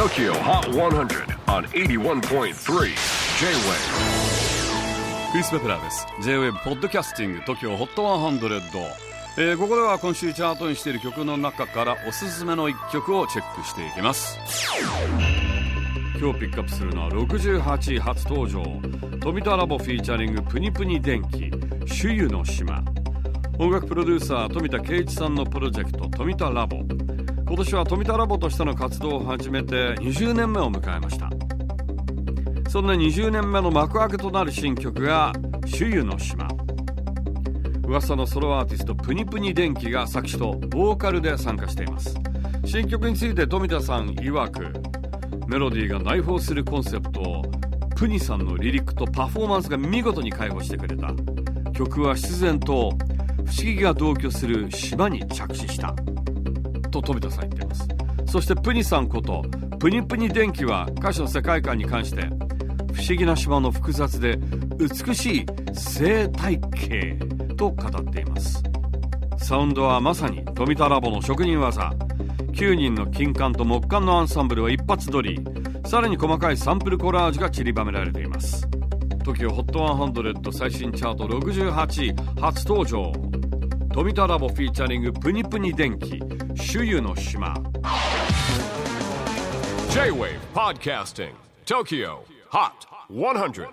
TOKYO HOT 100 on 81.3 J-WAVE. クリス・ベプラーです。J-WAVE ポッドキャスティング TOKYO HOT 100、えー、ここでは今週チャートにしている曲の中からおすすめの一曲をチェックしていきます。今日ピックアップするのは68位初登場。富田ラボフィーチャリングプニプニ電気周遊の島。音楽プロデューサー富田圭一さんのプロジェクト富田ラボ。今年は富田ラボとしての活動を始めて20年目を迎えました。そんな20年目の幕開けとなる新曲が「周遊の島」噂のソロアーティストプニプニ電気が作詞とボーカルで参加しています。新曲について富田さん曰くメロディーが内包するコンセプトをプニさんのリリックとパフォーマンスが見事に解放してくれた。曲は必然と不思議が同居する島に着地した。と富田さん言っています。そしてプニさんことプニプニ電気は歌詞の世界観に関して不思議な島の複雑で美しい生態系と語っています。サウンドはまさに富田ラボの職人技。9人の金管と木管のアンサンブルは一発撮り。さらに細かいサンプルコラージュが散りばめられています。TOKIOHOT100 最新チャート68位初登場。富田ラボフィーチャリングプニプニ電気周遊の島 J-WAVE PODCASTING TOKYO HOT 100